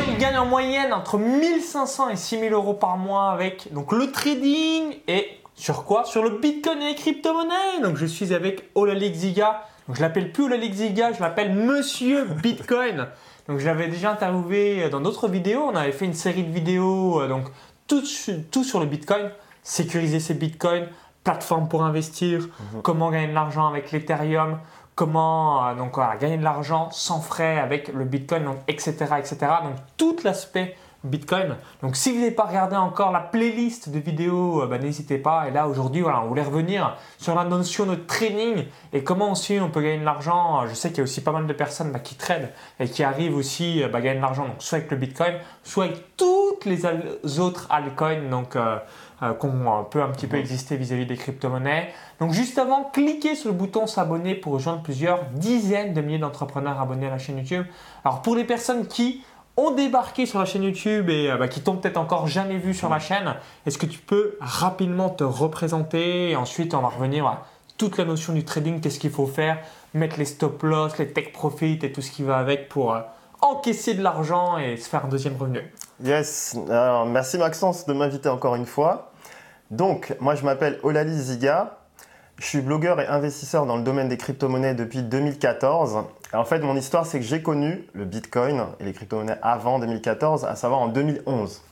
Il gagne en moyenne entre 1500 et 6000 euros par mois avec donc le trading et sur quoi? Sur le Bitcoin et les crypto-monnaies. Donc je suis avec Olalik Ziga. Donc je l'appelle plus Olalik Ziga, je l'appelle Monsieur Bitcoin. donc je l'avais déjà interviewé dans d'autres vidéos. On avait fait une série de vidéos euh, donc tout, tout sur le Bitcoin, sécuriser ses Bitcoins, plateforme pour investir, mhm. comment gagner de l'argent avec l'Ethereum, comment euh, donc, gagner de l'argent sans frais avec le Bitcoin, etc., etc. Donc tout l'aspect Bitcoin. Donc si vous n'avez pas regardé encore la playlist de vidéos, euh, bah, n'hésitez pas. Et là aujourd'hui, voilà, on voulait revenir sur la notion de trading et comment aussi on peut gagner de l'argent. Je sais qu'il y a aussi pas mal de personnes bah, qui tradent et qui arrivent aussi à bah, gagner de l'argent, soit avec le Bitcoin, soit avec toutes les autres altcoins. Donc euh, euh, qu'on peut un petit peu mhm. exister vis-à-vis des crypto-monnaies. Donc juste avant, cliquez sur le bouton s'abonner pour rejoindre plusieurs dizaines de milliers d'entrepreneurs abonnés à la chaîne YouTube. Alors pour les personnes qui ont débarqué sur la chaîne YouTube et euh, bah, qui t'ont peut-être encore jamais vu sur la chaîne, est-ce que tu peux rapidement te représenter et ensuite on va revenir à toute la notion du trading, qu'est-ce qu'il faut faire, mettre les stop loss, les take profit et tout ce qui va avec pour euh, encaisser de l'argent et se faire un deuxième revenu? Yes, alors merci Maxence de m'inviter encore une fois. Donc, moi je m'appelle Olali Ziga, je suis blogueur et investisseur dans le domaine des crypto-monnaies depuis 2014. en fait, mon histoire, c'est que j'ai connu le Bitcoin et les crypto-monnaies avant 2014, à savoir en 2011.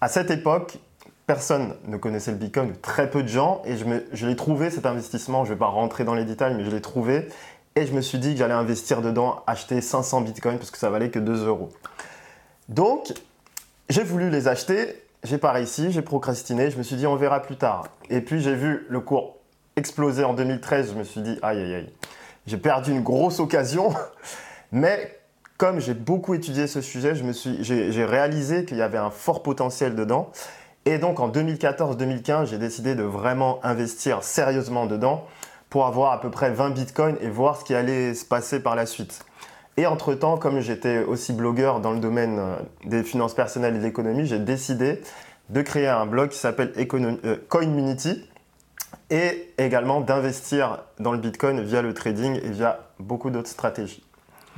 À cette époque, personne ne connaissait le Bitcoin, très peu de gens, et je, l'ai trouvé cet investissement. Je ne vais pas rentrer dans les détails, mais je l'ai trouvé. Et je me suis dit que j'allais investir dedans, acheter 500 Bitcoins parce que ça valait que 2 euros. Donc, j'ai voulu les acheter j'ai pas réussi, j'ai procrastiné, je me suis dit on verra plus tard. Et puis j'ai vu le cours exploser en 2013, je me suis dit aïe aïe aïe, j'ai perdu une grosse occasion. Mais comme j'ai beaucoup étudié ce sujet, j'ai réalisé qu'il y avait un fort potentiel dedans. Et donc en 2014-2015, j'ai décidé de vraiment investir sérieusement dedans pour avoir à peu près 20 bitcoins et voir ce qui allait se passer par la suite. Et entre-temps, comme j'étais aussi blogueur dans le domaine euh, des finances personnelles et de l'économie, j'ai décidé de créer un blog qui s'appelle euh, Coinmunity et également d'investir dans le Bitcoin via le trading et via beaucoup d'autres stratégies.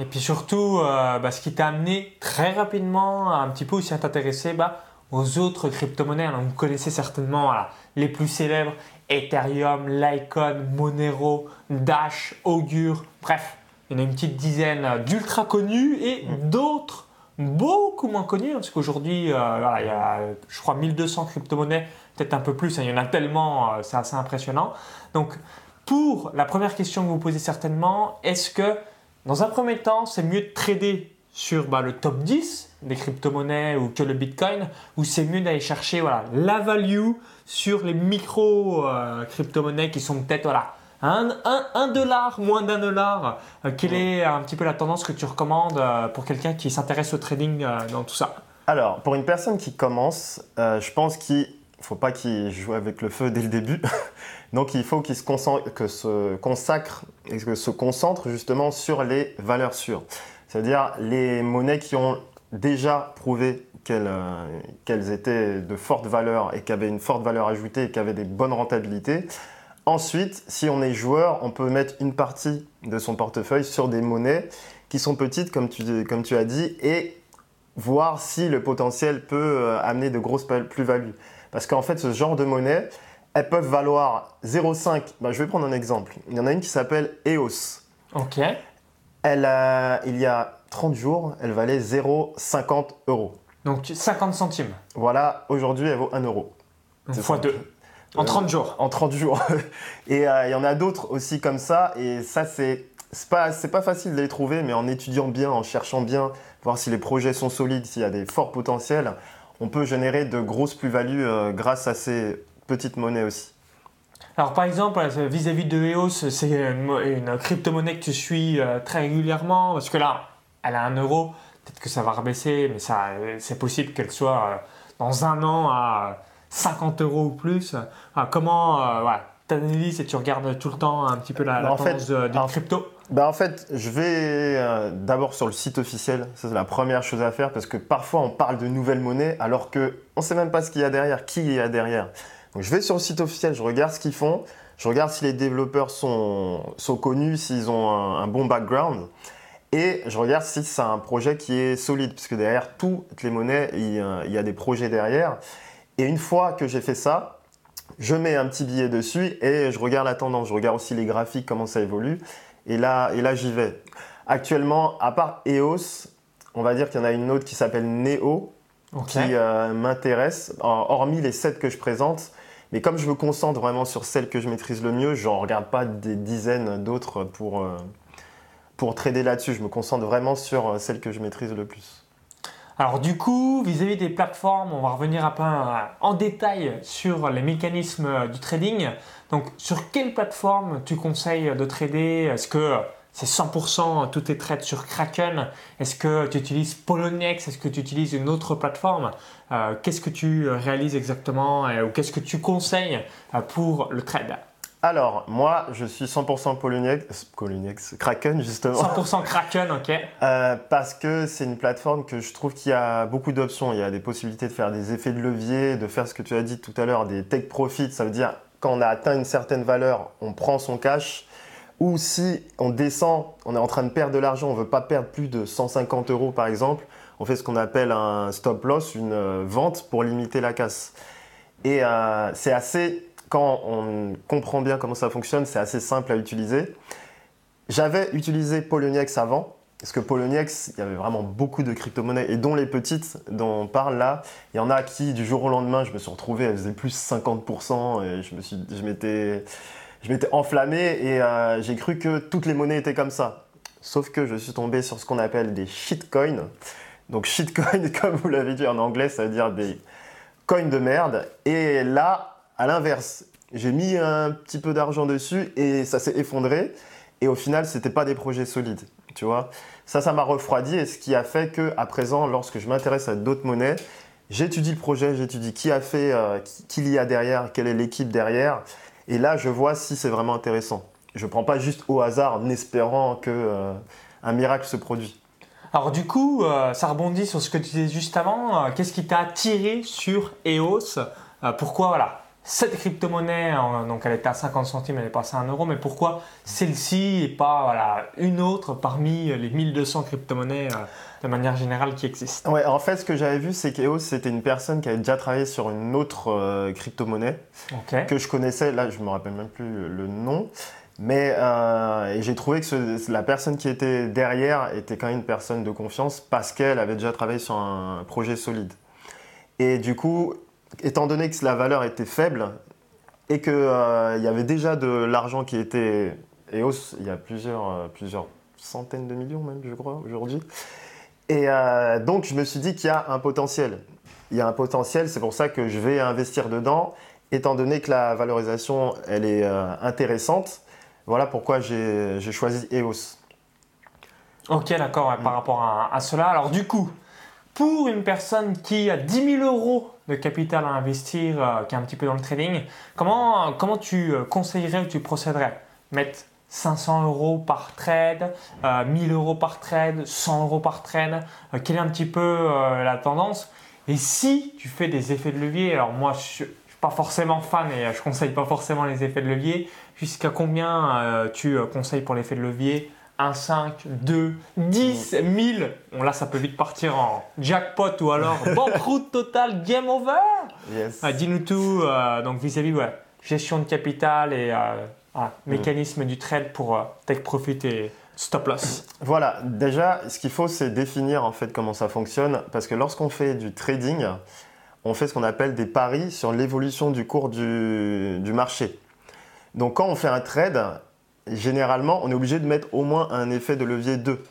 Et puis surtout, euh, bah, ce qui t'a amené très rapidement un petit peu aussi à t'intéresser bah, aux autres crypto-monnaies. vous connaissez certainement les plus célèbres Ethereum, Litecoin, Monero, Dash, Augur, bref, il y en a une petite dizaine d'ultra connus et mm. d'autres beaucoup moins connus, parce qu'aujourd'hui, euh, il y a, je crois, 1200 crypto-monnaies, peut-être un peu plus, hein, il y en a tellement, euh, c'est assez impressionnant. Donc, pour la première question que vous posez certainement, est-ce que, dans un premier temps, c'est mieux de trader sur bah, le top 10 des crypto-monnaies ou que le Bitcoin, ou c'est mieux d'aller chercher voilà, la value sur les micro euh, crypto-monnaies qui sont peut-être voilà, un, dollar, moins d'un dollar, euh, quelle est un petit peu la tendance que tu recommandes euh, pour quelqu'un qui s'intéresse au trading euh, dans tout ça? Alors, pour une personne qui commence, je pense qu'il ne faut pas qu'il joue avec le feu dès le début. Donc, il faut qu'il se, que se consacre et que se concentre justement sur les valeurs sûres. C'est-à-dire les monnaies qui ont déjà prouvé qu'elles étaient de forte valeur et qui avaient une forte valeur ajoutée et qui avaient des bonnes rentabilités. Ensuite, si on est joueur, on peut mettre une partie de son portefeuille sur des monnaies qui sont petites, comme tu, comme tu as dit, et voir si le potentiel peut euh, amener de grosses plus-values. Parce qu'en fait, ce genre de monnaie, elles peuvent valoir 0,5. Ben, je vais prendre un exemple. Il y en a une qui s'appelle EOS. Ok. Elle il y a 30 jours, elle valait 0,50 euros. Donc 50 centimes. Voilà, aujourd'hui, elle vaut 1 euro. Fois 2. En 30 jours. En 30 jours. et euh, il y en a d'autres aussi comme ça. Et ça, c'est pas, pas facile de les trouver, mais en étudiant bien, en cherchant bien, voir si les projets sont solides, s'il y a des forts potentiels, on peut générer de grosses plus-values euh, grâce à ces petites monnaies aussi. Alors par exemple, vis-à-vis de EOS, c'est une, crypto-monnaie que tu suis euh, très régulièrement, parce que là, elle a un euro, peut-être que ça va rebaisser, mais ça, c'est possible qu'elle soit dans un an à 50 euros ou plus. Comment euh, tu analyses et tu regardes tout le temps un petit peu la, bah, tendance de, crypto bah en fait, je vais euh, d'abord sur le site officiel. Ça, c'est la première chose à faire parce que parfois on parle de nouvelles monnaies alors qu'on ne sait même pas ce qu'il y a derrière, qui il y a derrière. Donc je vais sur le site officiel, je regarde ce qu'ils font, je regarde si les développeurs sont, sont connus, s'ils ont un, bon background. Et je regarde si c'est un projet qui est solide, puisque derrière toutes les monnaies, il y a des projets derrière. Et une fois que j'ai fait ça, je mets un petit billet dessus et je regarde la tendance. Je regarde aussi les graphiques, comment ça évolue. Et là, et là j'y vais. Actuellement, à part EOS, on va dire qu'il y en a une autre qui s'appelle Neo, qui euh, m'intéresse, hormis les 7 que je présente. Mais comme je me concentre vraiment sur celle que je maîtrise le mieux, je n'en regarde pas des dizaines d'autres pour, euh, pour trader là-dessus. Je me concentre vraiment sur euh, celle que je maîtrise le plus. Alors du coup, vis-à-vis des plateformes, on va revenir un peu en détail sur les mécanismes du trading. Donc sur quelle plateforme tu conseilles de trader? Est-ce que c'est 100% tous tes trades sur Kraken? Est-ce que tu utilises Poloniex? Est-ce que tu utilises une autre plateforme? Euh, Qu'est-ce que tu réalises exactement ou qu'est-ce que tu conseilles euh, pour le trade? Alors, moi, je suis 100% Poloniex, Poloniex, Kraken justement. 100% Kraken, ok. Euh, parce que c'est une plateforme que je trouve qu'il y a beaucoup d'options. Il y a des possibilités de faire des effets de levier, de faire ce que tu as dit tout à l'heure, des take profit. Ça veut dire quand on a atteint une certaine valeur, on prend son cash. Ou si on descend, on est en train de perdre de l'argent, on ne veut pas perdre plus de 150 euros par exemple, on fait ce qu'on appelle un stop loss, une euh, vente pour limiter la casse. Et euh, c'est assez quand on comprend bien comment ça fonctionne, c'est assez simple à utiliser. J'avais utilisé Poloniex avant, parce que Poloniex, il y avait vraiment beaucoup de crypto-monnaies, et dont les petites dont on parle là, il y en a qui, du jour au lendemain, je me suis retrouvé, elles faisaient plus 50%, et je me suis, m'étais enflammé, et euh, j'ai cru que toutes les monnaies étaient comme ça. Sauf que je suis tombé sur ce qu'on appelle des shitcoins. Donc shitcoin, comme vous l'avez dit en anglais, ça veut dire des coins de merde. Et là, à l'inverse, j'ai mis un petit peu d'argent dessus et ça s'est effondré. Et au final, ce n'était pas des projets solides. Tu vois Ça, ça m'a refroidi et ce qui a fait que, à présent, lorsque je m'intéresse à d'autres monnaies, j'étudie le projet, j'étudie qui a fait, euh, qui, y a derrière, quelle est l'équipe derrière. Et là, je vois si c'est vraiment intéressant. Je ne prends pas juste au hasard en espérant que euh, un miracle se produit. Alors du coup, euh, ça rebondit sur ce que tu disais juste avant. Qu'est-ce qui t'a attiré sur EOS Pourquoi voilà? Cette crypto-monnaie, donc elle était à 50 centimes, elle est passée à 1 euro, mais pourquoi celle-ci et pas voilà, une autre parmi les 1200 crypto-monnaies euh, de manière générale qui existent? Ouais, en fait, ce que j'avais vu, c'est qu'EOS, c'était une personne qui avait déjà travaillé sur une autre euh, crypto-monnaie que je connaissais, là je ne me rappelle même plus le nom, mais euh, j'ai trouvé que la personne qui était derrière était quand même une personne de confiance parce qu'elle avait déjà travaillé sur un projet solide. Et du coup, étant donné que la valeur était faible et qu'il euh, y avait déjà de l'argent qui était EOS, il y a plusieurs, euh, plusieurs centaines de millions même, je crois, aujourd'hui. Et euh, donc, je me suis dit qu'il y a un potentiel. Il y a un potentiel, c'est pour ça que je vais investir dedans, étant donné que la valorisation, elle est intéressante. Voilà pourquoi j'ai choisi EOS. Ok, d'accord, par rapport à, à, cela. Alors, du coup, pour une personne qui a 10 000 euros de capital à investir, euh, qui est un petit peu dans le trading, comment, comment tu euh, conseillerais ou tu procéderais? Mettre 500 euros par trade, 1000 euh, euros par trade, 100 euros par trade, quelle est un petit peu la tendance? Et si tu fais des effets de levier, alors moi je suis pas forcément fan et je conseille pas forcément les effets de levier, jusqu'à combien tu conseilles pour l'effet de levier? 1, 5, 2, 10, 1000. Bon, là, ça peut vite partir en jackpot ou alors banqueroute total, game over. Yes. Euh, dis-nous tout. Euh, donc, vis-à-vis, ouais, gestion de capital et euh, mm. mécanisme du trade pour take profit et stop loss. Voilà. Déjà, ce qu'il faut, c'est définir en fait comment ça fonctionne. Parce que lorsqu'on fait du trading, on fait ce qu'on appelle des paris sur l'évolution du cours du, du marché. Donc, quand on fait un trade, généralement, on est obligé de mettre au moins un effet de levier 2.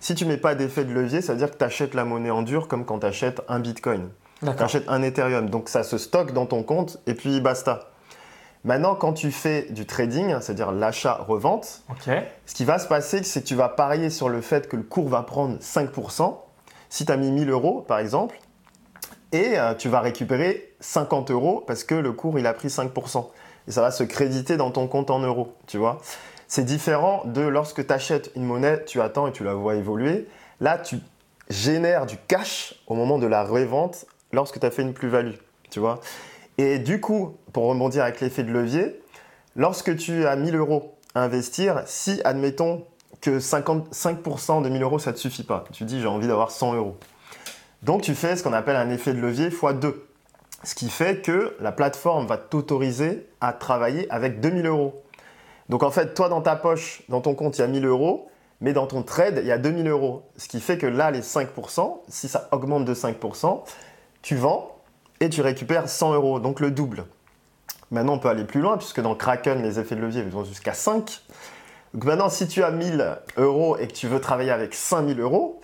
Si tu mets pas d'effet de levier, ça veut dire que tu achètes la monnaie en dur comme quand tu achètes un Bitcoin. Tu achètes un Ethereum. Donc ça se stocke dans ton compte et puis basta. Maintenant, quand tu fais du trading, c'est-à-dire l'achat-revente, ce qui va se passer, c'est que tu vas parier sur le fait que le cours va prendre 5%. Si tu as mis 1000 euros, par exemple, et euh, tu vas récupérer 50 euros parce que le cours, il a pris 5%. Et ça va se créditer dans ton compte en euros, tu vois. C'est différent de lorsque tu achètes une monnaie, tu attends et tu la vois évoluer. Là, tu génères du cash au moment de la revente lorsque tu as fait une plus-value, tu vois. Et du coup, pour rebondir avec l'effet de levier, lorsque tu as 1000 euros à investir, si, admettons, que 55% de 1000 euros, ça ne te suffit pas. Tu dis, j'ai envie d'avoir 100 euros. Donc, tu fais ce qu'on appelle un effet de levier x2. Ce qui fait que la plateforme va t'autoriser à travailler avec 2000 euros. Donc, en fait, toi, dans ta poche, dans ton compte, il y a 1000 euros, mais dans ton trade, il y a 2000 euros. Ce qui fait que là, les 5%, si ça augmente de 5%, tu vends et tu récupères 100 euros, donc le double. Maintenant, on peut aller plus loin, puisque dans Kraken, les effets de levier vont jusqu'à 5. Donc maintenant, si tu as 1000 euros et que tu veux travailler avec 5000 euros,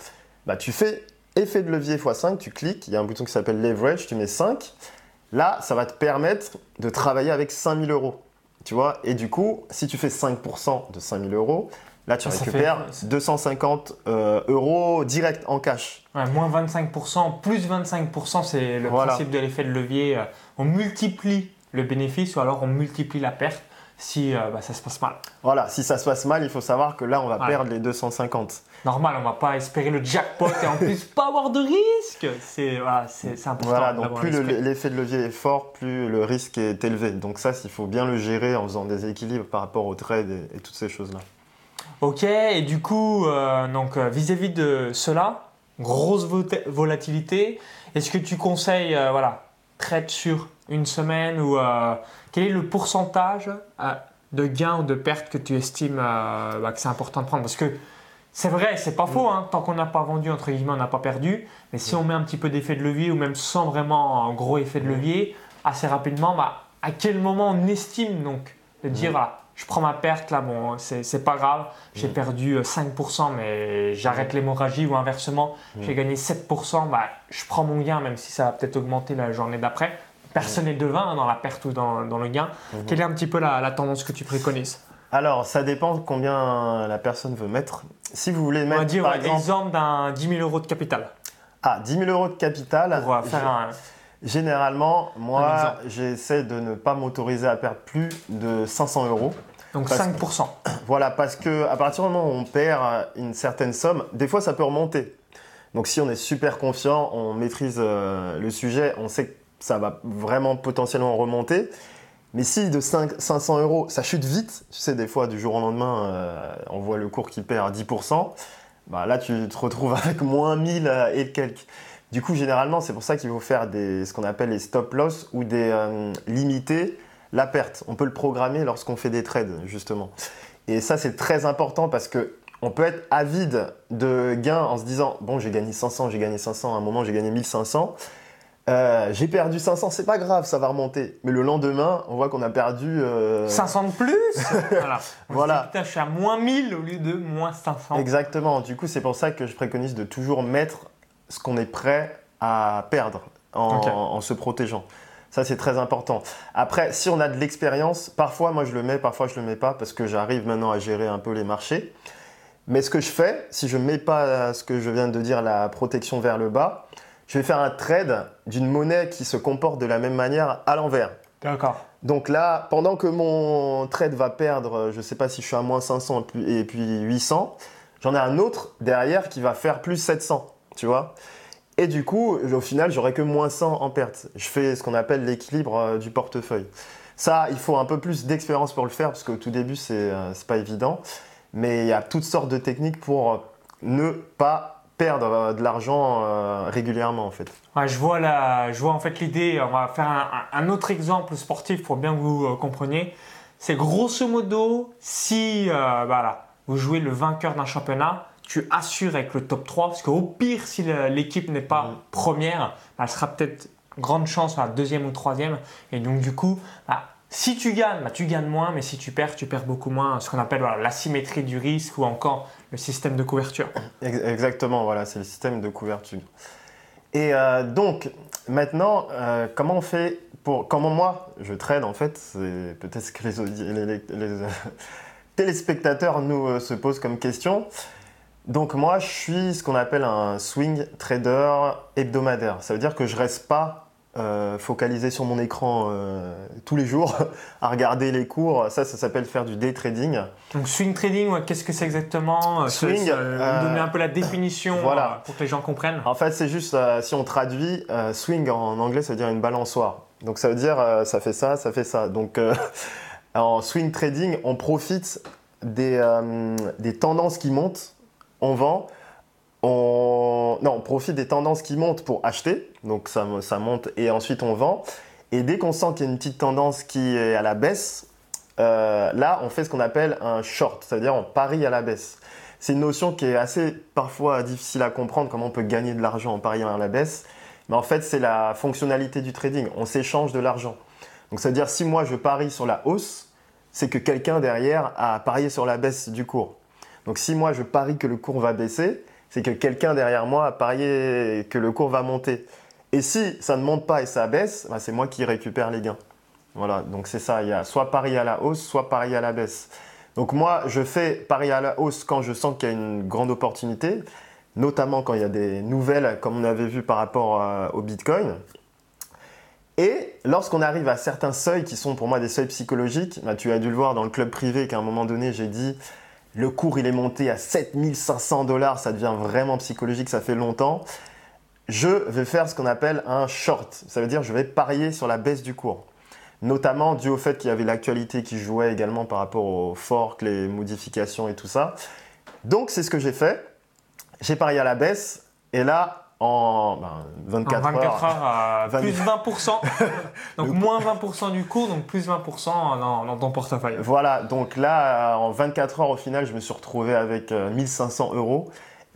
bah, tu fais effet de levier x5, tu cliques, il y a un bouton qui s'appelle leverage, tu mets 5. Là, ça va te permettre de travailler avec 5000 euros. Tu vois Et du coup, si tu fais 5% de 5000 euros, là, tu Ça, ça récupères fait- 250 euh, euros direct en cash. Ouais, moins 25%, plus 25%, c'est le Voilà. principe de l'effet de levier. Euh, On multiplie le bénéfice ou alors on multiplie la perte si euh, bah, ça se passe mal. Voilà, si ça se passe mal, il faut savoir que là, on va Ouais. perdre les 250. Normal, on va pas espérer le jackpot et en plus pas avoir de risque. C'est voilà, important. Voilà, donc plus le- l'effet de levier est fort, plus le risque est élevé. Donc ça, il faut bien le gérer en faisant des équilibres par rapport au trade et, et toutes ces choses-là. Ok, et du coup, euh, donc euh, vis-à-vis de cela, grosse volatilité, est-ce que tu conseilles, euh, voilà, sur une semaine ou euh, quel est le pourcentage euh, de gains ou de pertes que tu estimes euh, bah, que c'est important de prendre? Parce que c'est vrai, c'est pas faux, hein, tant qu'on n'a pas vendu, entre guillemets, on n'a pas perdu, mais si on met un petit peu d'effet de levier ou même sans vraiment un gros effet de levier, assez rapidement, bah, à quel moment on estime donc de dire, voilà, je prends ma perte là, bon, c'est pas grave, j'ai Mm. perdu euh, 5%, mais j'arrête l'hémorragie ou inversement, j'ai gagné 7%, bah, je prends mon gain, même si ça va peut-être augmenter la journée d'après. Personne n'est devin hein, dans la perte ou dans, dans le gain. Quelle est un petit peu la, la tendance que tu préconises? Alors, ça dépend combien la personne veut mettre. Si vous voulez On mettre, va dire par exemple, exemple d'un 10 000 euros de capital ah, 10 000 euros de capital, pour euh, faire un. généralement, moi, j'essaie de ne pas m'autoriser à perdre plus de 500 euros. Donc Parce- 5%. Voilà, parce que à partir du moment où on perd une certaine somme, des fois ça peut remonter. Donc si on est super confiant, on maîtrise euh, le sujet, on sait que ça va vraiment potentiellement remonter. Mais si de 5 500 euros, ça chute vite, tu sais, des fois du jour au lendemain, euh, on voit le cours qui perd 10%, bah, là tu te retrouves avec moins 1000 euh, et quelques. Du coup, généralement, c'est pour ça qu'il faut faire des, ce qu'on appelle les stop loss ou des euh, limiter la perte. On peut le programmer lorsqu'on fait des trades, justement. Et ça, c'est très important parce que on peut être avide de gains en se disant bon, j'ai gagné 500, j'ai gagné 500, à un moment j'ai gagné 1500. Euh, j'ai perdu 500, c'est pas grave, ça va remonter. Mais le lendemain, on voit qu'on a perdu. euh, 500 de plus Voilà. On Voilà. putain, je suis à moins 1000 au lieu de moins 500. Exactement. Du coup, c'est pour ça que je préconise de toujours mettre ce qu'on est prêt à perdre en se protégeant. Ça, c'est très important. Après, si on a de l'expérience, parfois, moi, je le mets, parfois, je le mets pas parce que j'arrive maintenant à gérer un peu les marchés. Mais ce que je fais, si je ne mets pas ce que je viens de dire, la protection vers le bas, je vais faire un trade d'une monnaie qui se comporte de la même manière à l'envers. D'accord. Donc là, pendant que mon trade va perdre, je ne sais pas si je suis à moins 500 et puis- et puis 800, j'en ai un autre derrière qui va faire plus 700, tu vois. Et du coup, au final, j'aurai que moins 100 en perte. Je fais ce qu'on appelle l'équilibre euh, du portefeuille. Ça, il faut un peu plus d'expérience pour le faire parce qu'au tout début, c'est euh, c'est pas évident. Mais il y a toutes sortes de techniques pour euh, ne pas perdre euh, de l'argent euh, régulièrement en fait. Je, vois la, je vois en fait l'idée, on va faire un, autre exemple sportif pour bien que vous euh, compreniez. C'est grosso modo, si euh, voilà, vous jouez le vainqueur d'un championnat, tu assures avec le top 3, parce qu'au pire, si l'équipe n'est pas première, bah, elle sera peut-être grande chance à la deuxième ou troisième. Et donc du coup, bah, si tu gagnes, bah, tu gagnes moins, mais si tu perds, tu perds beaucoup moins. Ce qu'on appelle voilà, l'asymétrie du risque ou encore le système de couverture. Ex- Exactement, voilà, c'est le système de couverture. Et euh, donc, maintenant, euh, comment on fait pour. Comment moi, je trade en fait, c'est peut-être ce que les, audi- les- les- les, téléspectateurs nous euh, se posent comme question. Donc, moi, je suis ce qu'on appelle un swing trader hebdomadaire. Ça veut dire que je reste pas euh, focalisé sur mon écran euh, tous les jours à regarder les cours. Ça, ça s'appelle faire du day trading. Donc swing trading, ouais, qu'est-ce que c'est exactement Euh, Swing, euh, donner un peu la définition voilà. pour que les gens comprennent. En fait, c'est juste, si on traduit, swing en anglais, ça veut dire une balançoire. Donc ça veut dire, ça fait ça, ça fait ça. Donc en swing trading, on profite des, des tendances qui montent, on vend. On... Non, on profite des tendances qui montent pour acheter, donc ça, monte et ensuite on vend. Et dès qu'on sent qu'il y a une petite tendance qui est à la baisse, euh, là on fait ce qu'on appelle un short, c'est-à-dire on parie à la baisse. C'est une notion qui est assez parfois difficile à comprendre, comment on peut gagner de l'argent en pariant à la baisse. Mais en fait, c'est la fonctionnalité du trading. On s'échange de l'argent. Donc, c'est-à-dire, si moi je parie sur la hausse, c'est que quelqu'un derrière a parié sur la baisse du cours. Donc, si moi je parie que le cours va baisser, c'est que quelqu'un derrière moi a parié que le cours va monter. Et si ça ne monte pas et ça baisse, bah, c'est moi qui récupère les gains. Voilà, donc c'est ça. Il y a soit pari à la hausse, soit pari à la baisse. Donc moi, je fais pari à la hausse quand je sens qu'il y a une grande opportunité, notamment quand il y a des nouvelles, comme on avait vu par rapport euh, au Bitcoin. Et lorsqu'on arrive à certains seuils qui sont pour moi des seuils psychologiques, bah, tu as dû le voir dans le club privé qu'à un moment donné, j'ai dit le cours il est monté à 7500 dollars, ça devient vraiment psychologique, ça fait longtemps. Je vais faire ce qu'on appelle un short, ça veut dire je vais parier sur la baisse du cours. Notamment dû au fait qu'il y avait l'actualité qui jouait également par rapport aux forks, les modifications et tout ça. Donc c'est ce que j'ai fait. J'ai parié à la baisse et là en 24, En 24 heures. heures, à 20 plus 20%. donc moins 20% du cours, donc plus 20% dans, dans ton portefeuille. Voilà, donc là, euh, en 24 heures, au final, je me suis retrouvé avec euh, 1500 euros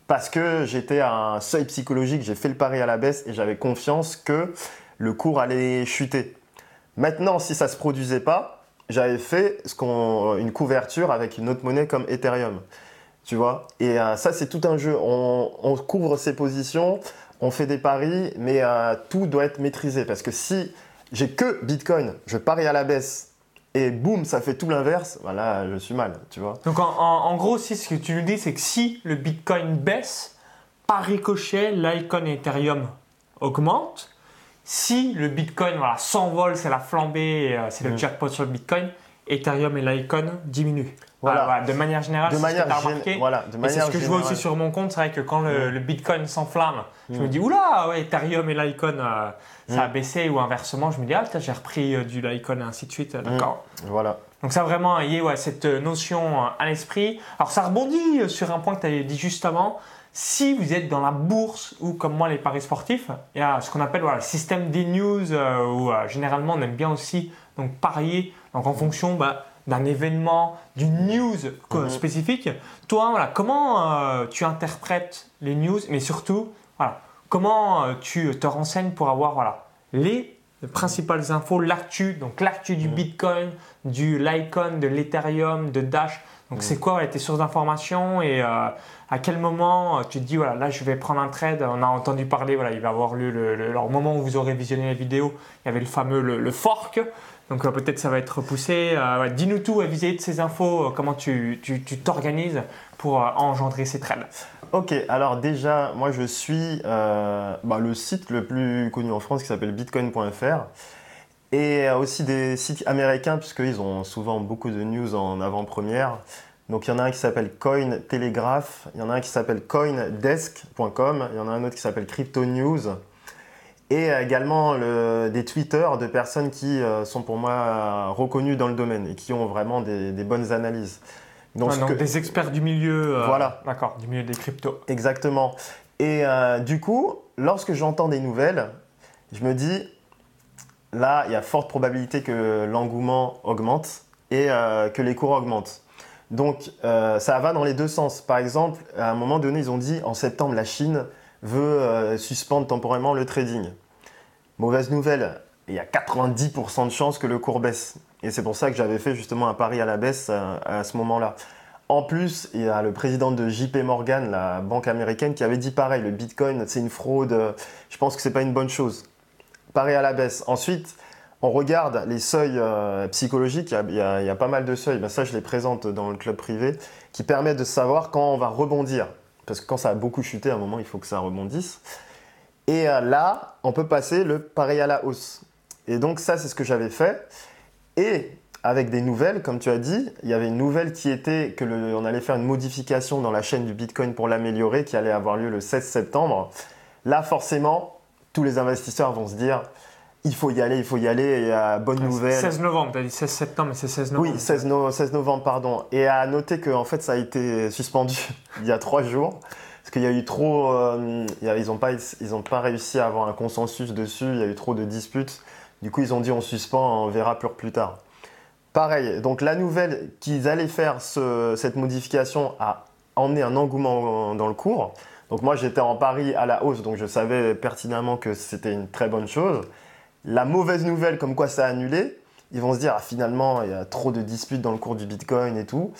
parce que j'étais à un seuil psychologique, j'ai fait le pari à la baisse et j'avais confiance que le cours allait chuter. Maintenant, si ça ne se produisait pas, j'avais fait ce une couverture avec une autre monnaie comme Ethereum. Tu vois Et euh, ça, c'est tout un jeu. On, on couvre ses positions, on fait des paris, mais euh, tout doit être maîtrisé. Parce que si j'ai que Bitcoin, je parie à la baisse, et boum, ça fait tout l'inverse, voilà, je suis mal, tu vois. Donc en, en- en gros, si ce que tu nous dis, c'est que si le Bitcoin baisse, par ricochet, l'icon Ethereum augmente. Si le Bitcoin voilà, s'envole, c'est la flambée, euh, c'est le Mm. jackpot sur le Bitcoin, Ethereum et l'icon diminuent. Voilà. De manière générale, de c'est manière, ce que gén- voilà, de c'est ce que je vois aussi sur mon compte, c'est vrai que quand le, Mm. le Bitcoin s'enflamme, je me Mm. dis oula, ouais, Ethereum et l'icon, euh, ça a Mm. baissé, ou inversement, je me dis ah, putain, j'ai repris euh, du l'icon et ainsi de suite, euh, d'accord. Voilà. Donc ça vraiment, il y a ouais, cette notion à l'esprit. Alors ça rebondit sur un point que tu avais dit juste avant. Si vous êtes dans la bourse ou comme moi les paris sportifs, il y a ce qu'on appelle voilà, le système des news euh, où généralement on aime bien aussi donc, parier donc, en fonction bah, d'un événement, d'une news Mhm. spécifique. Toi, voilà, comment euh, tu interprètes les news, mais surtout, voilà, comment euh, tu te renseignes pour avoir voilà, les principales infos, l'actu, donc l'actu du Mhm. Bitcoin, du Litecoin, de l'Ethereum, de Dash. Donc Mhm. c'est quoi ouais, tes sources d'informations et euh, à quel moment euh, tu te dis voilà là je vais prendre un trade. On a entendu parler voilà il va avoir lieu le, le- alors, au moment où vous aurez visionné la vidéo, il y avait le fameux le, le fork. Donc euh, peut-être ça va être repoussé. Euh, ouais, Dis-nous tout à viser de ces infos, comment tu tu- tu t'organises pour engendrer ces trades. Ok, alors déjà, moi je suis bah, le site le plus connu en France qui s'appelle bitcoin.fr et euh, aussi des sites américains puisqu'ils ont souvent beaucoup de news en avant-première. Donc il y en a un qui s'appelle Coin Telegraph, il y en a un qui s'appelle coindesk.com, il y en a un autre qui s'appelle Crypto News et euh, également le- des Twitter de personnes qui euh, sont pour moi reconnues dans le domaine et qui ont vraiment des, des bonnes analyses. Donc, que- des experts du milieu. euh, Voilà. D'accord, du milieu des cryptos. Exactement. Et euh, du coup, lorsque j'entends des nouvelles, je me dis, là, il y a forte probabilité que l'engouement augmente et euh, que les cours augmentent. Donc, euh, ça va dans les deux sens. Par exemple, à un moment donné, ils ont dit, en septembre, la Chine veut euh, suspendre temporairement le trading. Mauvaise nouvelle, il y a 90% de chances que le cours baisse. Et c'est pour ça que j'avais fait justement un pari à la baisse à ce moment-là. En plus, il y a le président de JP Morgan, la banque américaine, qui avait dit pareil, le Bitcoin, c'est une fraude, je pense que c'est pas une bonne chose. Pari à la baisse. Ensuite, on regarde les seuils euh, psychologiques, il y, a, pas mal de seuils, Ben, ça je les présente dans le club privé, qui permettent de savoir quand on va rebondir. Parce que quand ça a beaucoup chuté, à un moment, il faut que ça rebondisse. Et euh, là, on peut passer le pari à la hausse. Et donc ça, c'est ce que j'avais fait. Et avec des nouvelles, comme tu as dit, il y avait une nouvelle qui était que on allait faire une modification dans la chaîne du Bitcoin pour l'améliorer, qui allait avoir lieu le 16 septembre. Là, forcément, tous les investisseurs vont se dire, il faut y aller, il faut y aller. Et bonne nouvelle. 16 novembre, tu as dit 16 septembre, mais c'est 16 novembre. Oui, 16, no- 16 novembre, pardon. Et à noter que en fait, ça a été suspendu il y a trois jours. Parce qu'il y a eu trop. euh, ils n'ont pas, ils ont pas réussi à avoir un consensus dessus. Il y a eu trop de disputes. Du coup, ils ont dit on suspend, on verra plus, plus tard. Pareil, donc la nouvelle qu'ils allaient faire ce- cette modification a emmené un engouement dans le cours. Donc moi, j'étais en Paris à la hausse, donc je savais pertinemment que c'était une très bonne chose. La mauvaise nouvelle, comme quoi ça a annulé, ils vont se dire ah, finalement il y a trop de disputes dans le cours du Bitcoin et tout,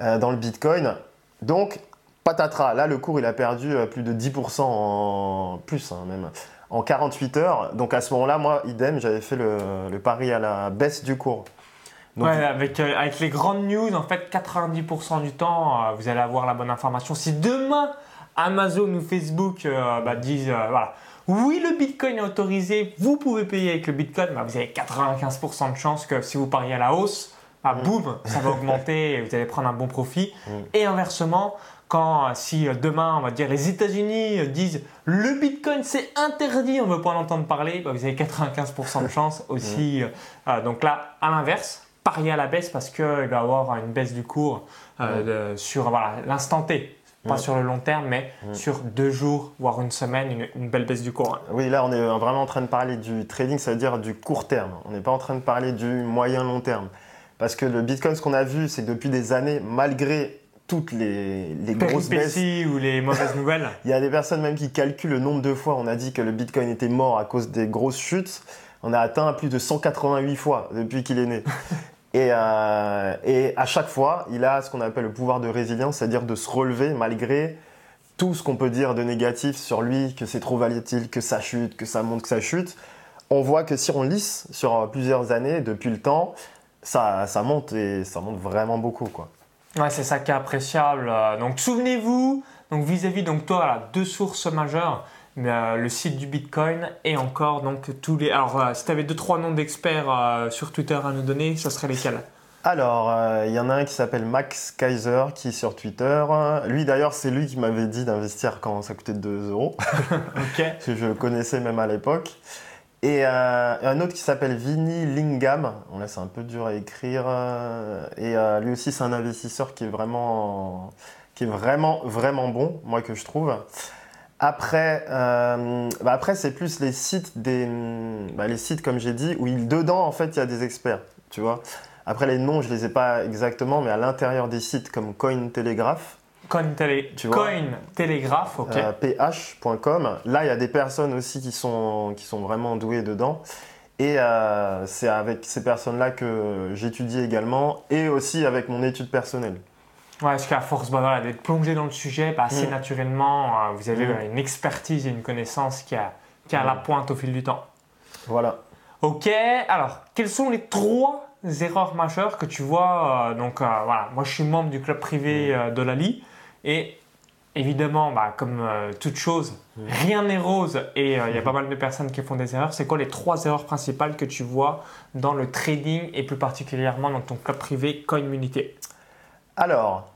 euh, dans le Bitcoin. Donc patatras, là le cours il a perdu euh, plus de 10% en plus hein, même en 48 heures. Donc à ce moment-là, moi idem, j'avais fait le, pari à la baisse du cours. Donc, avec, euh, avec les grandes news, en fait, 90% du temps, vous allez avoir la bonne information. Si demain, Amazon ou Facebook euh, bah, disent, euh, voilà, oui, le Bitcoin est autorisé, vous pouvez payer avec le Bitcoin, bah, vous avez 95% de chances que si vous pariez à la hausse, bah, boum, ça va augmenter et vous allez prendre un bon profit. Mm. Et inversement, quand euh, si demain, on va dire, les États-Unis disent le Bitcoin c'est interdit, on ne veut pas en entendre parler, bah, vous avez 95% de chance aussi. euh, euh, donc là, à l'inverse, parier à la baisse parce qu'il va y avoir une baisse du cours euh, de- sur voilà, l'instant T. Pas Mm. sur le long terme, mais Mm. sur deux jours, voire une semaine, une, une belle baisse du cours. Oui, là, on est vraiment en train de parler du trading, ça veut dire du court terme. On n'est pas en train de parler du moyen-long terme. Parce que le Bitcoin, ce qu'on a vu, c'est que depuis des années, malgré toutes les, les grosses baisses, ou les mauvaises nouvelles. il y a des personnes même qui calculent le nombre de fois on a dit que le Bitcoin était mort à cause des grosses chutes. On a atteint plus de 188 fois depuis qu'il est né. Et, euh, et à chaque fois, il a ce qu'on appelle le pouvoir de résilience, c'est-à-dire de se relever malgré tout ce qu'on peut dire de négatif sur lui, que c'est trop volatile, que ça chute, que ça monte, que ça chute. On voit que si on lisse sur plusieurs années, depuis le temps, ça, monte et ça monte vraiment beaucoup. Quoi. Ouais, c'est ça qui est appréciable. Euh, Donc souvenez-vous, vis-à-vis donc toi, deux sources majeures, mais, euh, le site du Bitcoin et encore donc tous les. Alors euh, si tu avais deux trois noms d'experts euh, sur Twitter à nous donner, ce serait lesquels? Alors, il y en a un qui s'appelle Max Kaiser qui est sur Twitter. Lui d'ailleurs, c'est lui qui m'avait dit d'investir quand ça coûtait 2 euros, Ok. parce que je le connaissais même à l'époque. Et un autre qui s'appelle Vinny Lingam. Bon, là, c'est un peu dur à écrire. et lui aussi, c'est un investisseur qui est vraiment, qui est vraiment, vraiment bon, moi que je trouve. Après, euh, bah après c'est plus les sites des, bah, les sites comme j'ai dit où il, dedans en fait il y a des experts, tu vois. Après les noms je les ai pas exactement, mais à l'intérieur des sites comme Cointelegraph, Coin, télé... Tu vois Coin Télégraphe, ok. euh, ph.com, là il y a des personnes aussi qui sont qui sont vraiment douées dedans. Et euh, c'est avec ces personnes-là que j'étudie également, et aussi avec mon étude personnelle. Ouais, parce qu'à force bah, voilà, d'être plongé dans le sujet, bah, assez Mm. naturellement, euh, vous avez Mm. euh, une expertise et une connaissance qui a, qui a à la Mm. pointe au fil du temps. Voilà. Ok, alors, quelles sont les trois erreurs majeures que tu vois euh, Donc, euh, voilà, moi je suis membre du club privé de l'ALI et évidemment, bah, comme euh, toute chose, rien n'est rose et euh, il y a pas mal de personnes qui font des erreurs. C'est quoi les trois erreurs principales que tu vois dans le trading et plus particulièrement dans ton club privé Coinmunité Alors,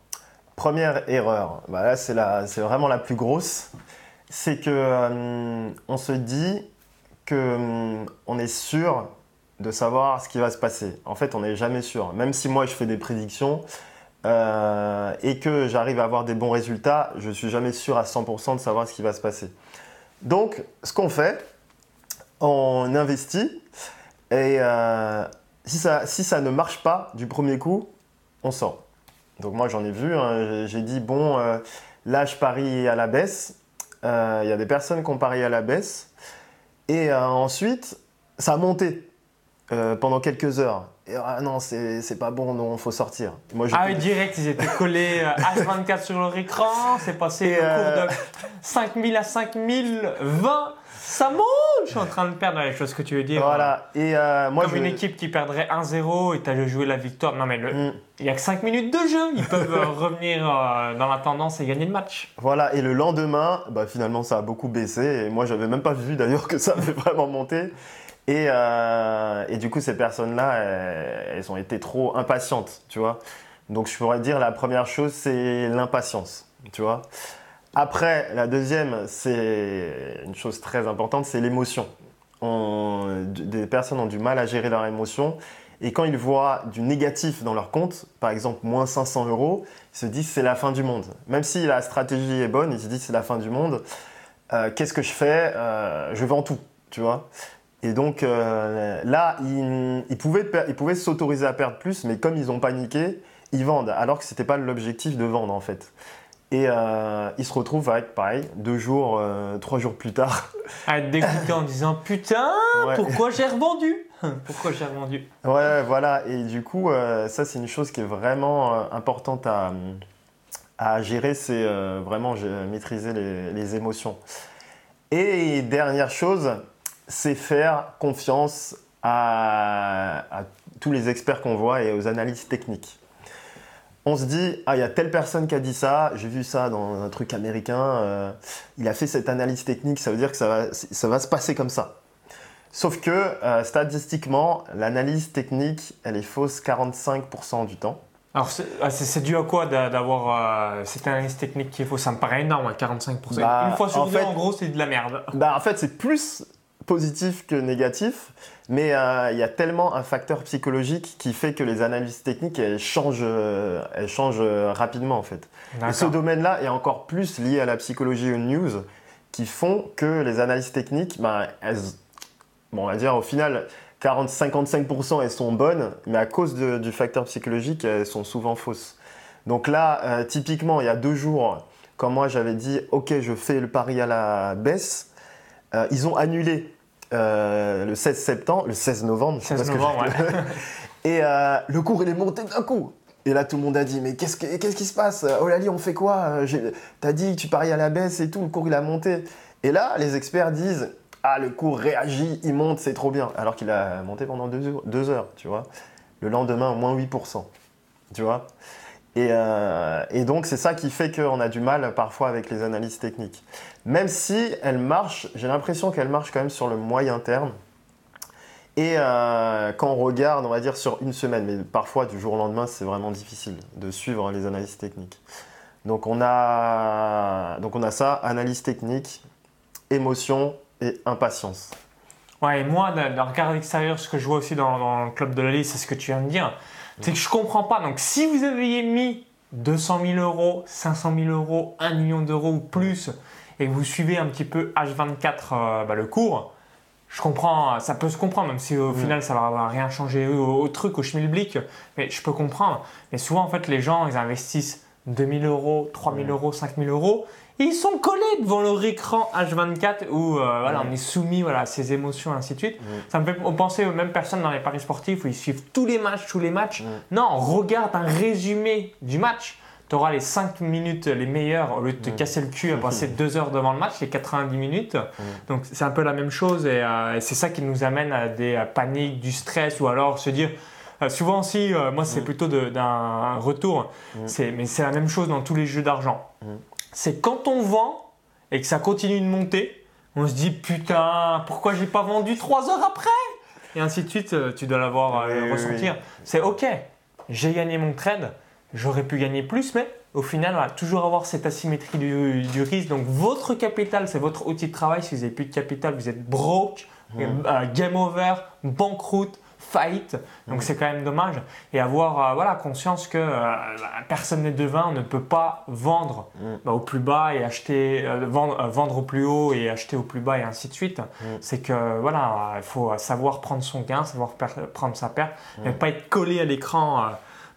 première erreur, bah c'est la- c'est vraiment la plus grosse, c'est que euh, on se dit que hum, on est sûr de savoir ce qui va se passer. En fait, on n'est jamais sûr. Même si moi je fais des prédictions euh, et que j'arrive à avoir des bons résultats, je suis jamais sûr à 100% de savoir ce qui va se passer. Donc, ce qu'on fait, on investit et euh, si, ça, si ça ne marche pas du premier coup, on sort. Donc moi j'en ai vu, hein, j'ai- dit bon euh, là je parie à la baisse, Euh, il y a des personnes qui ont parié à la baisse et euh, ensuite ça a monté pendant quelques heures. Et ah non c'est pas bon, non faut sortir. Moi, Ah oui, direct, ils étaient collés euh, H24 sur leur écran, c'est passé euh, cours de 5000 à 5020, ça monte Je suis en train de perdre les choses que tu veux dire. Voilà et euh, moi Comme je... une équipe qui perdrait 1-0 et tu as joué la victoire. Non mais le- Hmm. il n'y a que 5 minutes de jeu, ils peuvent euh, revenir euh, dans la tendance et gagner le match. Voilà, et le lendemain, bah, finalement, ça a beaucoup baissé. Et moi, j'avais même pas vu d'ailleurs que ça avait vraiment monté. Et, euh, et du coup, ces personnes-là, elles, elles ont été trop impatientes, tu vois. Donc, je pourrais dire la première chose, c'est l'impatience, tu vois. Après, la deuxième, c'est une chose très importante, c'est l'émotion. des personnes ont du mal à gérer leurs émotions. Et quand ils voient du négatif dans leur compte, par exemple moins 500 euros, ils se disent c'est la fin du monde. Même si la stratégie est bonne, ils se disent c'est la fin du monde. Euh, qu'est-ce que je fais euh, Je vends tout, tu vois. Et donc euh, là, ils, ils pouvaient s'autoriser à perdre plus, mais comme ils ont paniqué, ils vendent, alors que ce n'était pas l'objectif de vendre en fait. Et euh, ils se retrouvent avec, pareil, deux jours, euh, trois jours plus tard. À être dégoûté en disant Putain, Ouais. pourquoi j'ai revendu? Pourquoi j'ai revendu? Ouais, voilà. Et du coup, euh, ça, c'est une chose qui est vraiment importante à, à gérer, c'est vraiment maîtriser les, les émotions. Et dernière chose, c'est faire confiance à, à tous les experts qu'on voit et aux analyses techniques. On se dit, ah, il y a telle personne qui a dit ça, j'ai vu ça dans un truc américain, euh, il a fait cette analyse technique, ça veut dire que ça va, ça va se passer comme ça. Sauf que euh, statistiquement, l'analyse technique, elle est fausse 45% du temps. Alors, c'est ah, dû à quoi d'a- d'avoir euh, cette analyse technique qui est fausse? Ça me paraît énorme, hein, 45%. Bah, Une fois sur en deux, fait- en gros, c'est de la merde. Bah, en fait, c'est plus positif que négatif, mais euh, il y a tellement un facteur psychologique qui fait que les analyses techniques, elles changent, euh, elles changent euh, rapidement en fait. Et ce domaine-là est encore plus lié à la psychologie et aux news qui font que les analyses techniques, bah, elles, bon, on va dire au final, 40-55% elles sont bonnes, mais à cause de- du facteur psychologique, elles sont souvent fausses. Donc là, euh, typiquement, il y a deux jours, quand moi j'avais dit, ok, je fais le pari à la baisse, euh, ils ont annulé euh, le 16 septembre, le 16 novembre, je sais 16 pas ce que novembre, je- ouais. et euh, le cours, il est monté d'un coup. Et là, tout le monde a dit, mais qu'est-ce, que- qu'est-ce qui se passe? Oh Lali, on fait quoi? Euh, j'ai- T'as dit que tu paries à la baisse et tout, le cours, il a monté. Et là, les experts disent, ah, le cours réagit, il monte, c'est trop bien. Alors qu'il a monté pendant deux heures, deux heures, tu vois. Le lendemain, au moins 8%, tu vois. Et, euh, et donc, c'est ça qui fait qu'on a du mal parfois avec les analyses techniques. Même si elles marchent, j'ai l'impression qu'elles marchent quand même sur le moyen terme. Et euh, quand on regarde, on va dire sur une semaine, mais parfois du jour au lendemain, c'est vraiment difficile de suivre les analyses techniques. Donc on a, donc on a ça, analyse technique, émotion et impatience. Ouais, et moi, d'un regard extérieur, ce que je vois aussi dans, dans le club de la liste, c'est ce que tu viens de dire, c'est que je comprends pas. Donc, si vous aviez mis 200 000 euros, 500 000 euros, 1 million d'euros ou plus, et que vous suivez un petit peu H24 euh, bah, le cours, je comprends, ça peut se comprendre, même si au final ça va rien changer au, au truc, au schmilblick, mais je peux comprendre. Mais souvent, en fait, les gens, ils investissent 2000 euros, 3000 euros, 5000 euros, et ils sont collés devant leur écran H24 où euh, voilà, Ouais. on est soumis voilà, à ses émotions, ainsi de suite. Ouais. Ça me fait penser aux mêmes personnes dans les paris sportifs où ils suivent tous les matchs, tous les matchs. Non, regarde un résumé du match. Tu auras les 5 minutes les meilleures au lieu de te casser le cul à passer 2 heures devant le match, les 90 minutes. Donc c'est un peu la même chose et, euh, et c'est ça qui nous amène à des paniques, du stress ou alors se dire. euh, souvent aussi, euh, moi c'est plutôt d'un retour, mais c'est la même chose dans tous les jeux d'argent. C'est quand on vend et que ça continue de monter, on se dit putain, pourquoi j'ai pas vendu 3 heures après? Et ainsi de suite, euh, tu dois l'avoir euh, Oui, ressentir. oui. C'est ok, j'ai gagné mon trade, j'aurais pu gagner plus, mais au final, voilà, toujours avoir cette asymétrie du, du risque. Donc votre capital, c'est votre outil de travail. Si vous n'avez plus de capital, vous êtes broke, Mm. euh, game over, banqueroute, faillite. Donc Mm. c'est quand même dommage. Et avoir euh, voilà, conscience que euh, bah, personne n'est devin, on ne peut pas vendre Mm. bah, au plus bas et acheter, euh, vendre, vendre au plus haut et acheter au plus bas et ainsi de suite. C'est que voilà, il faut savoir prendre son gain, savoir prendre sa perte, mais pas être collé à l'écran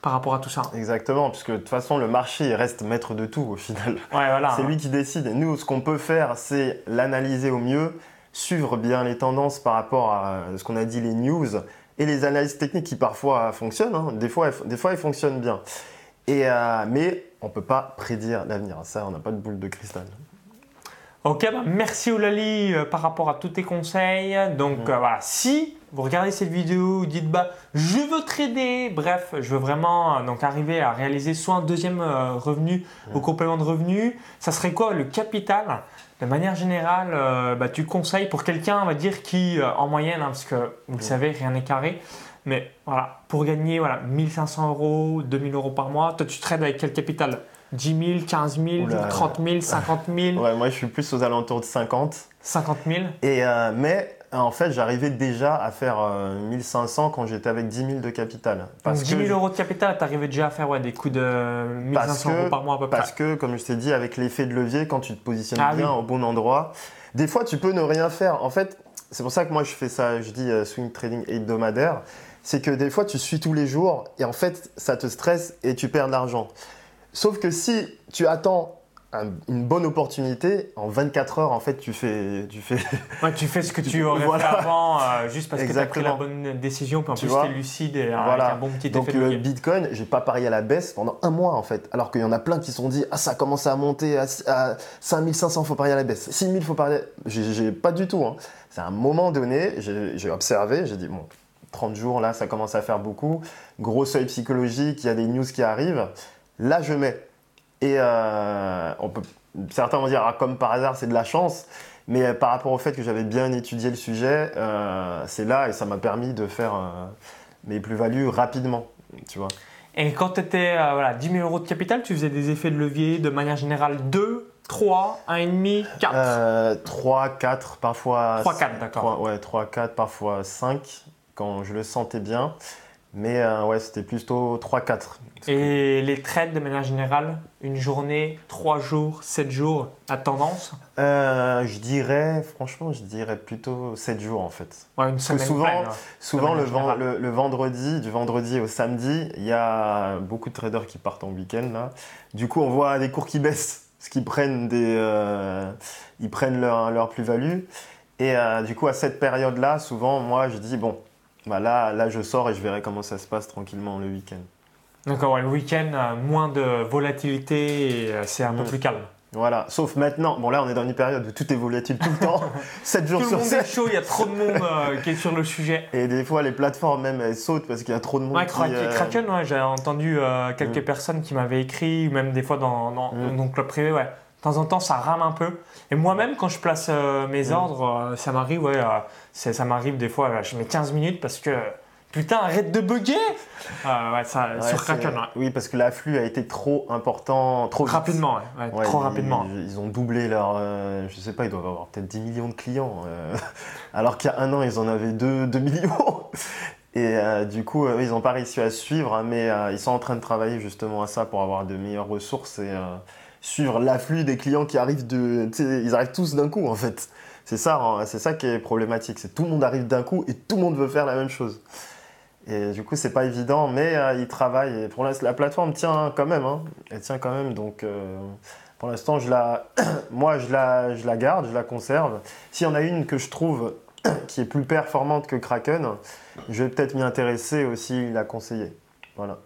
par rapport à tout ça. Exactement, puisque de toute façon, le marché il reste maître de tout au final. Ouais, voilà. C'est lui qui décide. Et nous, ce qu'on peut faire, c'est l'analyser au mieux, suivre bien les tendances par rapport à ce qu'on a dit, les news et les analyses techniques qui parfois fonctionnent. hein. Des, fois, elles- des fois, elles fonctionnent bien. Et, euh, mais on ne peut pas prédire l'avenir. Ça, on n'a pas de boule de cristal. Ok, bah, merci Oulali euh, par rapport à tous tes conseils. Donc Mm. euh, voilà, si vous regardez cette vidéo, vous dites bah je veux trader, bref, je veux vraiment euh, donc arriver à réaliser soit un deuxième euh, revenu Mm. au complément de revenu, ça serait quoi le capital? De manière générale, euh, bah, tu conseilles pour quelqu'un, on va dire, qui euh, en moyenne, hein, parce que vous le savez, rien n'est carré, mais voilà, pour gagner voilà, 1500 euros, 2000 euros par mois, toi tu trades avec quel capital? 10 000, 15 000, Oula. 30 000, 50 000, Ouais, moi je suis plus aux alentours de 50. 50 000 Et, euh, mais en fait, j'arrivais déjà à faire euh, 1500 quand j'étais avec 10 000 de capital. Donc 10 000 que, euros de capital, t'arrivais déjà à faire ouais, des coups de 1500 que- euros par mois à peu près. Parce que, comme je t'ai dit, avec l'effet de levier, quand tu te positionnes Ah bien oui. au bon endroit, des fois tu peux ne rien faire. En fait, c'est pour ça que moi je fais ça, je dis euh, swing trading hebdomadaire. C'est que des fois tu suis tous les jours et en fait ça te stresse et tu perds de l'argent. Sauf que si tu attends un- une bonne opportunité, en 24 heures en fait tu fais, tu fais Ouais, tu fais ce que tu aurais Voilà. fait avant, euh, juste parce que tu as pris la bonne décision, puis en Tu plus tu es lucide et euh, Voilà. avec un bon petit Donc effet le levier. Bitcoin, j'ai pas parié à la baisse pendant un mois en fait. Alors qu'il y en a plein qui se sont dit ah ça a commencé à monter à, à 5500 faut parier à la baisse, 6000 faut parier. J'ai j'ai- pas du tout. Hein. C'est à un moment donné, j'ai j'ai observé, j'ai dit bon 30 jours là ça commence à faire beaucoup, gros seuil psychologique, il y a des news qui arrivent. Là je mets et euh, on peut certains vont dire ah, comme par hasard c'est de la chance. Mais euh, par rapport au fait que j'avais bien étudié le sujet, euh, c'est là et ça m'a permis de faire euh, mes plus-values rapidement, tu vois. Et quand tu étais voilà, 10 000 euros de capital, tu faisais des effets de levier de manière générale 2, 3, 1,5, 4. Euh, 3, 4, parfois. 3, 4, d'accord. 3, ouais, 3, 4, parfois 5, quand je le sentais bien. Mais euh, ouais, c'était plutôt 3, 4. Et les trades de manière générale, une journée, 3 jours, 7 jours, à tendance Euh, je dirais, franchement, je dirais plutôt 7 jours en fait. ouais, Une semaine souvent, pleine, hein. Souvent, le, ven- générale. le- le vendredi, du vendredi au samedi, il y a beaucoup de traders qui partent en week-end. Là. Du coup, on voit des cours qui baissent, parce qu'ils prennent, des, euh, ils prennent leur, leur plus-value. Et du coup, à cette période-là, souvent, moi, je dis, bon, bah là, là, je sors et je verrai comment ça se passe tranquillement le week-end. D'accord, ouais, le week-end, euh, moins de volatilité et euh, c'est un peu Mm. plus calme. Voilà, sauf maintenant, bon là on est dans une période où tout est volatile tout le temps, 7 jours Tout le sur monde 7. est chaud, il y a trop de monde euh, qui est sur le sujet. Et des fois les plateformes même elles sautent parce qu'il y a trop de monde. Ouais, qui, Kraken, euh, Kraken, ouais, j'ai entendu euh, quelques Mm. personnes qui m'avaient écrit, ou même des fois dans, dans, Mm. dans le club privé, ouais. De temps en temps, ça rame un peu. Et moi-même, quand je place euh, mes Mm. ordres, euh, ça m'arrive, ouais, euh, ça m'arrive des fois, je mets 15 minutes parce que, putain, arrête de bugger ouais, ça, ouais, Sur c'est- Kraken, ouais. Oui, parce que l'afflux a été trop important, trop vite. Rapidement, trop ils- rapidement. Ils, ont doublé leur. je sais pas, ils doivent avoir peut-être 10 millions de clients. alors qu'il y a un an, ils en avaient 2, 2 millions. Et euh, du coup, euh, ils n'ont pas réussi à suivre, hein, mais euh, ils sont en train de travailler justement à ça pour avoir de meilleures ressources et suivre l'afflux des clients qui arrivent de. Ils arrivent tous d'un coup en fait. C'est ça, hein, c'est ça qui est problématique. C'est tout le monde arrive d'un coup et tout le monde veut faire la même chose. Et du coup, c'est pas évident, mais euh, ils travaillent. Pour la plateforme tient quand même. hein. Elle tient quand même. Donc, euh, pour l'instant, je la, moi, je la, je la garde, je la conserve. S'il y en a une que je trouve qui est plus performante que Kraken, je vais peut-être m'y intéresser aussi, la conseiller. Voilà.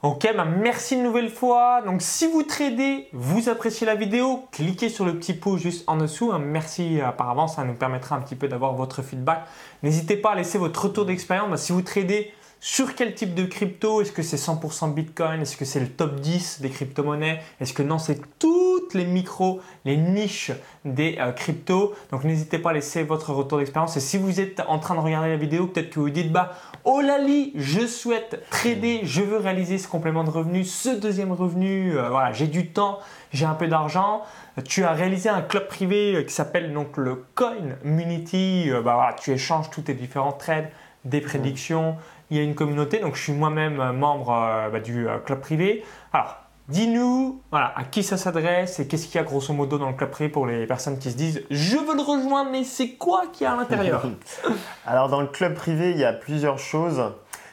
Ok, bah merci une nouvelle fois. Donc si vous tradez, vous appréciez la vidéo, cliquez sur le petit pouce juste en dessous. Un merci euh, par avance, ça nous permettra un petit peu d'avoir votre feedback. N'hésitez pas à laisser votre retour d'expérience. Bah, si vous tradez sur quel type de crypto? Est-ce que c'est 100% Bitcoin? Est-ce que c'est le top 10 des crypto-monnaies? Est-ce que non, c'est toutes les micros, les niches des euh, cryptos? Donc n'hésitez pas à laisser votre retour d'expérience. Et si vous êtes en train de regarder la vidéo, peut-être que vous dites bah oh Lali, je souhaite trader, je veux réaliser ce complément de revenu, ce deuxième revenu, euh, voilà, j'ai du temps, j'ai un peu d'argent. Tu as réalisé un club privé euh, qui s'appelle donc le Coinmunity. Euh, bah, voilà, tu échanges tous tes différents trades, des prédictions. Il y a une communauté, donc je suis moi-même euh, membre euh, bah, du euh, club privé. Alors, dis-nous voilà, à qui ça s'adresse et qu'est-ce qu'il y a grosso modo dans le club privé pour les personnes qui se disent je veux le rejoindre, mais c'est quoi qu'il y a à l'intérieur? Alors dans le club privé, il y a plusieurs choses.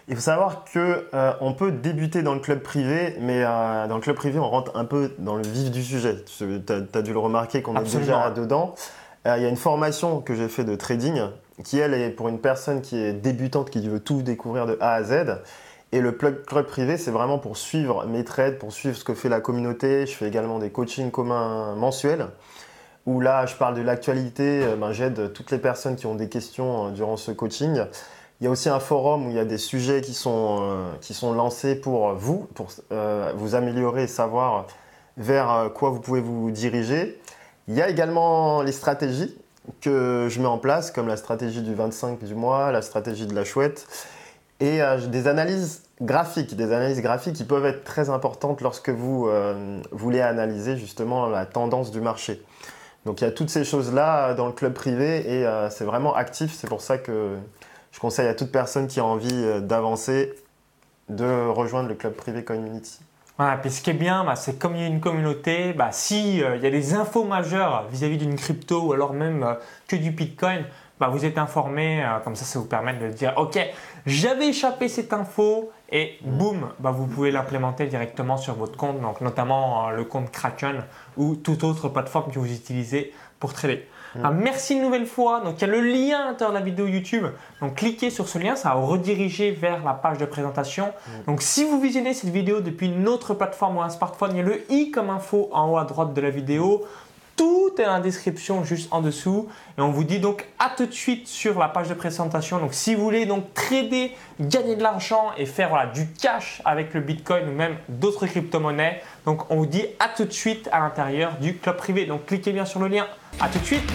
Il faut savoir que euh, on peut débuter dans le club privé, mais euh, dans le club privé, on rentre un peu dans le vif du sujet. Tu as, dû le remarquer qu'on est déjà dedans. Euh, il y a une formation que j'ai fait de trading qui, elle, est pour une personne qui est débutante, qui veut tout découvrir de A à Z. Et le club, privé, c'est vraiment pour suivre mes trades, pour suivre ce que fait la communauté. Je fais également des coachings communs mensuels où là, je parle de l'actualité, euh, ben, j'aide toutes les personnes qui ont des questions euh, durant ce coaching. Il y a aussi un forum où il y a des sujets qui sont, euh, qui sont lancés pour vous, pour vous améliorer et savoir vers quoi vous pouvez vous diriger. Il y a également les stratégies que je mets en place, comme la stratégie du 25 du mois, la stratégie de la chouette. et euh, des analyses graphiques, des analyses graphiques qui peuvent être très importantes lorsque vous euh, voulez analyser justement la tendance du marché. Donc il y a toutes ces choses-là dans le club privé et euh, c'est vraiment actif. C'est pour ça que je conseille à toute personne qui a envie d'avancer de rejoindre le club privé Community. Voilà, puis ce qui est bien, bah, c'est comme il y a une communauté, bah, si il y a des infos majeures vis-à-vis d'une crypto ou alors même que du Bitcoin, bah, vous êtes informé, euh, comme ça, ça vous permet de dire, OK, j'avais échappé cette info et boum, bah, vous pouvez l'implémenter directement sur votre compte, donc notamment euh, le compte Kraken ou toute autre plateforme que vous utilisez pour trader. Ah, merci une nouvelle fois. Donc, il y a le lien à l'intérieur de la vidéo YouTube. Donc, cliquez sur ce lien, ça va rediriger vers la page de présentation. Mm. Donc, si vous visionnez cette vidéo depuis une autre plateforme ou un smartphone, il y a le i comme info en haut à droite de la vidéo. Tout est dans la description juste en dessous. Et on vous dit donc à tout de suite sur la page de présentation. Donc si vous voulez donc trader, gagner de l'argent et faire du cash avec le Bitcoin ou même d'autres crypto-monnaies, donc on vous dit à tout de suite à l'intérieur du club privé. Donc cliquez bien sur le lien. À tout de suite.